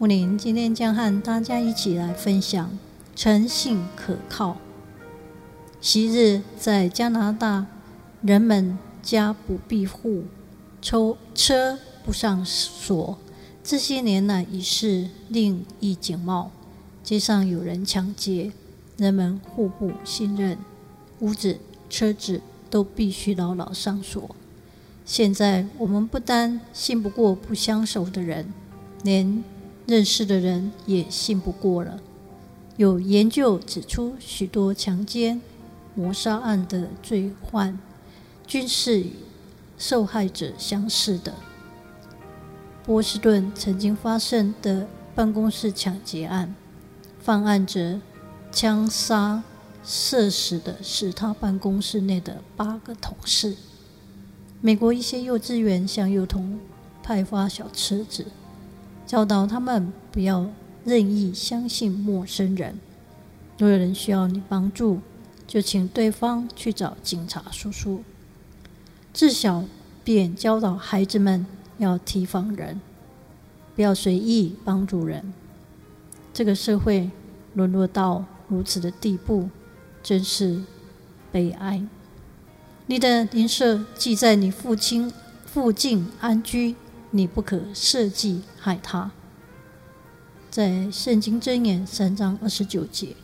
木林今天将和大家一起来分享诚信可靠。昔日在加拿大，人们家不闭户，抽车不上锁。这些年来已是另一景貌。街上有人抢劫，人们互不信任，屋子、车子都必须牢牢上锁。现在我们不单信不过不相熟的人，连认识的人也信不过了。有研究指出，许多强奸、谋杀案的罪犯均是与受害者相识的。波士顿曾经发生的办公室抢劫案，犯案者枪杀、射死的是他办公室内的八个同事。美国一些幼稚园向幼童派发小册子。教导他们不要任意相信陌生人。若有人需要你帮助，就请对方去找警察叔叔。自小便教导孩子们要提防人，不要随意帮助人。这个社会沦落到如此的地步，真是悲哀。你的邻舍既在你父亲附近安居。你不可设计害他。在圣经箴言三章二十九节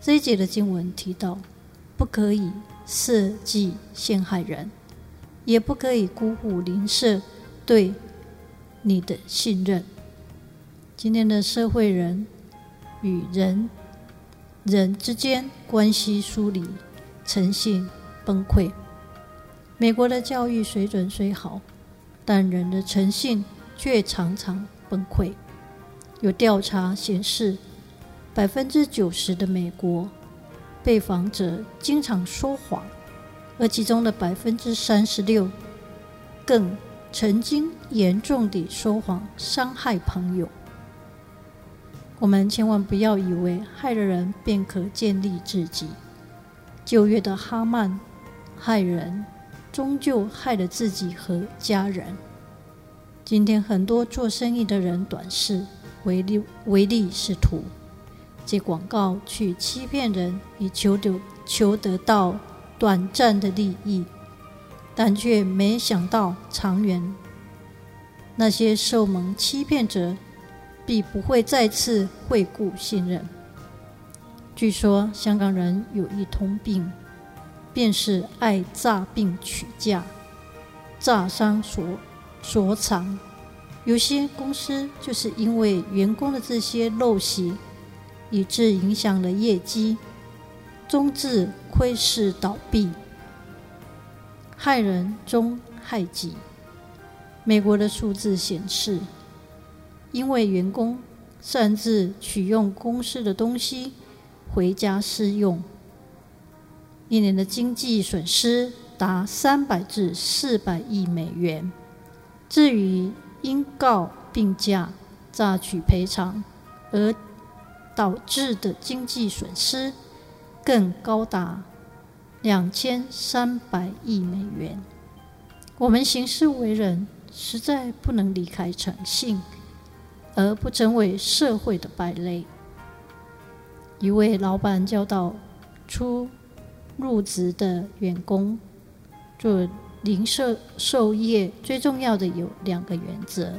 这一节的经文提到，不可以设计陷害人，也不可以辜负邻舍对你的信任。今天的社会人与人人之间关系疏离，诚信崩溃。美国的教育水准虽好。但人的诚信却常常崩溃。有调查显示，百分之九十的美国被访者经常说谎，而其中的百分之三十六更曾经严重地说谎伤害朋友。我们千万不要以为害了人便可建立自己。旧约的哈曼害人。终究害了自己和家人。今天很多做生意的人短视、唯利唯利是图，借广告去欺骗人，以求得求得到短暂的利益，但却没想到长远，那些受蒙欺骗者必不会再次惠顾信任。据说香港人有一通病。便是爱诈病取价，诈伤所所长。有些公司就是因为员工的这些陋习，以致影响了业绩，终致亏蚀倒闭，害人终害己。美国的数字显示，因为员工擅自取用公司的东西回家私用。一年的经济损失达三百至四百亿美元。至于因告病假、诈取赔偿而导致的经济损失，更高达两千三百亿美元。我们行事为人，实在不能离开诚信，而不成为社会的败类。一位老板教导出入职的员工做零售售业，最重要的有两个原则：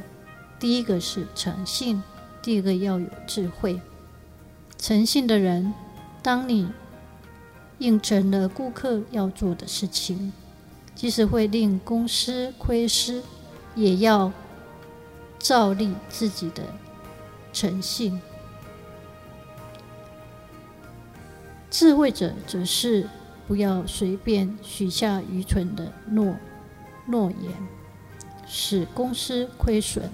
第一个是诚信，第二个要有智慧。诚信的人，当你应承了顾客要做的事情，即使会令公司亏失，也要照立自己的诚信。智慧者则是。不要随便许下愚蠢的诺诺言，使公司亏损，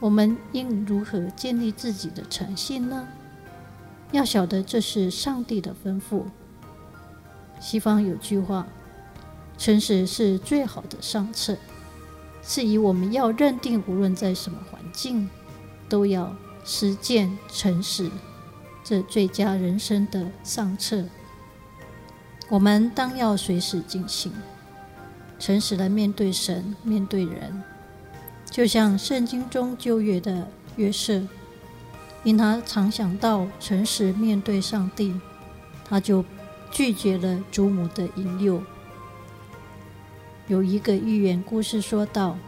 我们应如何建立自己的诚信呢？要晓得这是上帝的吩咐。西方有句话：“诚实是最好的上策。”是以我们要认定，无论在什么环境，都要实践诚实，这最佳人生的上策。我们当要随时进行，诚实地面对神，面对人。就像圣经中旧约的约瑟，因他常想到诚实面对上帝，他就拒绝了祖母的引诱。有一个寓言故事说道：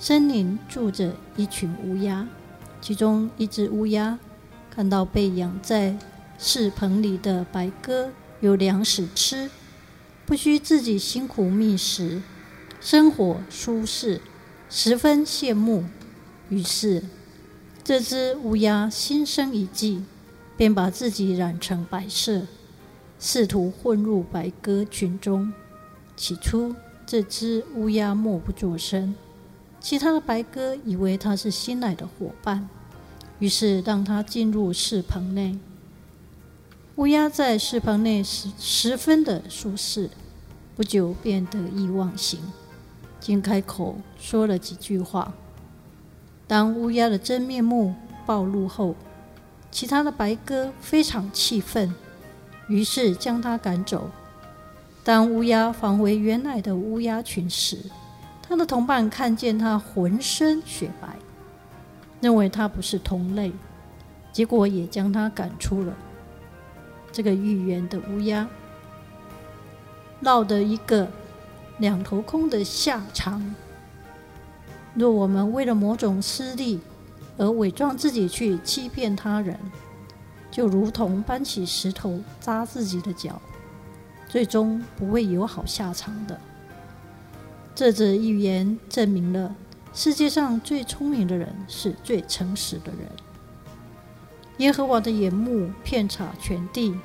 森林住着一群乌鸦，其中一只乌鸦看到被养在饲棚里的白鸽有粮食吃，不需自己辛苦觅食，生活舒适。十分羡慕，于是这只乌鸦心生一计，便把自己染成白色，试图混入白鸽群中。起初，这只乌鸦默不作声，其他的白鸽以为它是新来的伙伴，于是让它进入饲棚内。乌鸦在石棚内十十分的舒适，不久便得意忘形。竟开口说了几句话。当乌鸦的真面目暴露后，其他的白鸽非常气愤，于是将它赶走。当乌鸦返回原来的乌鸦群时，它的同伴看见它浑身雪白，认为它不是同类，结果也将它赶出了。这个寓言的乌鸦落得一个。两头空的下场。若我们为了某种私利而伪装自己去欺骗他人，就如同搬起石头砸自己的脚，最终不会有好下场的。这则寓言证明了世界上最聪明的人是最诚实的人。耶和华的眼目遍察全地。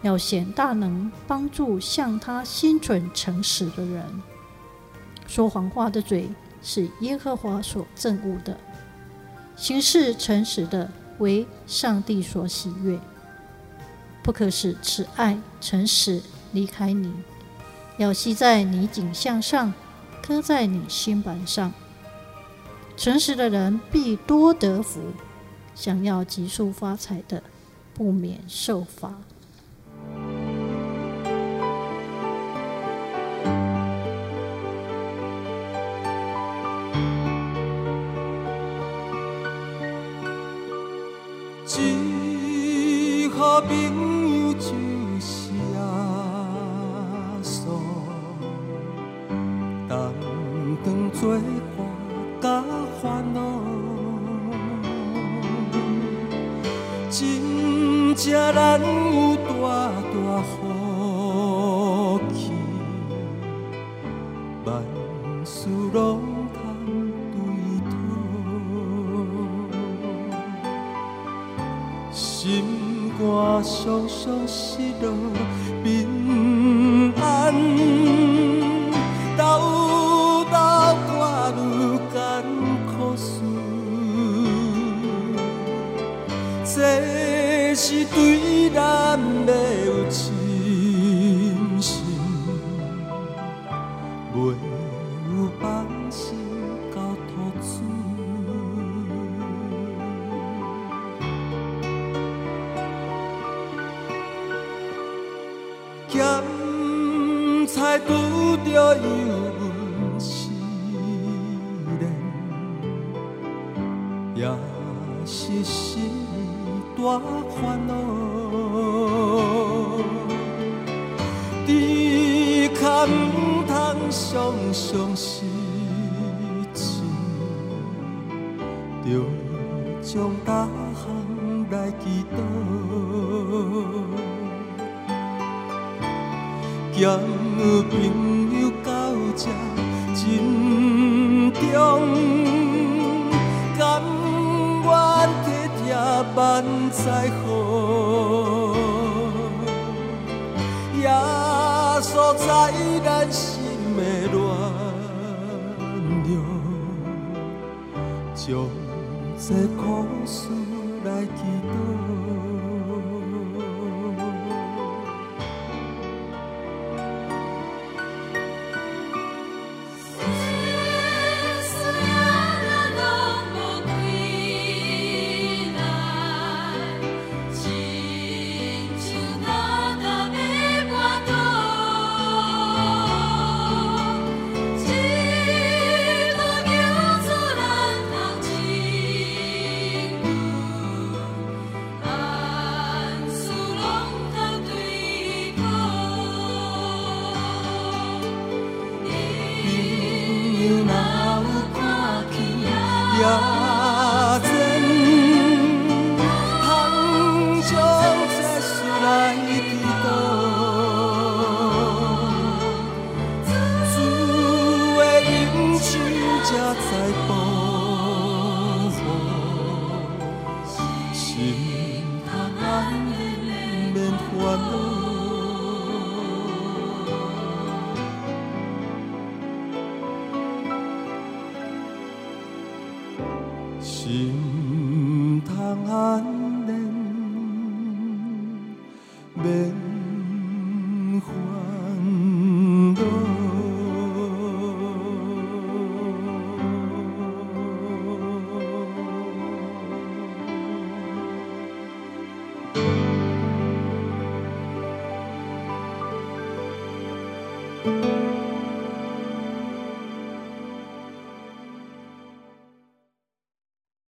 要显大能，帮助向他心存诚实的人。说谎话的嘴是耶和华所憎恶的，行事诚实的为上帝所喜悦。不可使慈爱、诚实离开你，要系在你颈项上，刻在你心板上。诚实的人必多得福，想要急速发财的，不免受罚。朋友就是阿嫂，同当作伴甲烦恼，才咱有大大福气，万事拢通对讨，心。肝酸酸失落，对咱的有信心，袂有放心交托主。咸菜拄着油温试炼，也是心大烦恼。猪脚毋通常常失志，着将大项来祈祷。交朋友到这珍重，万载好，耶稣在咱心的暖流，将这苦事来祈祷。心，他安稳关。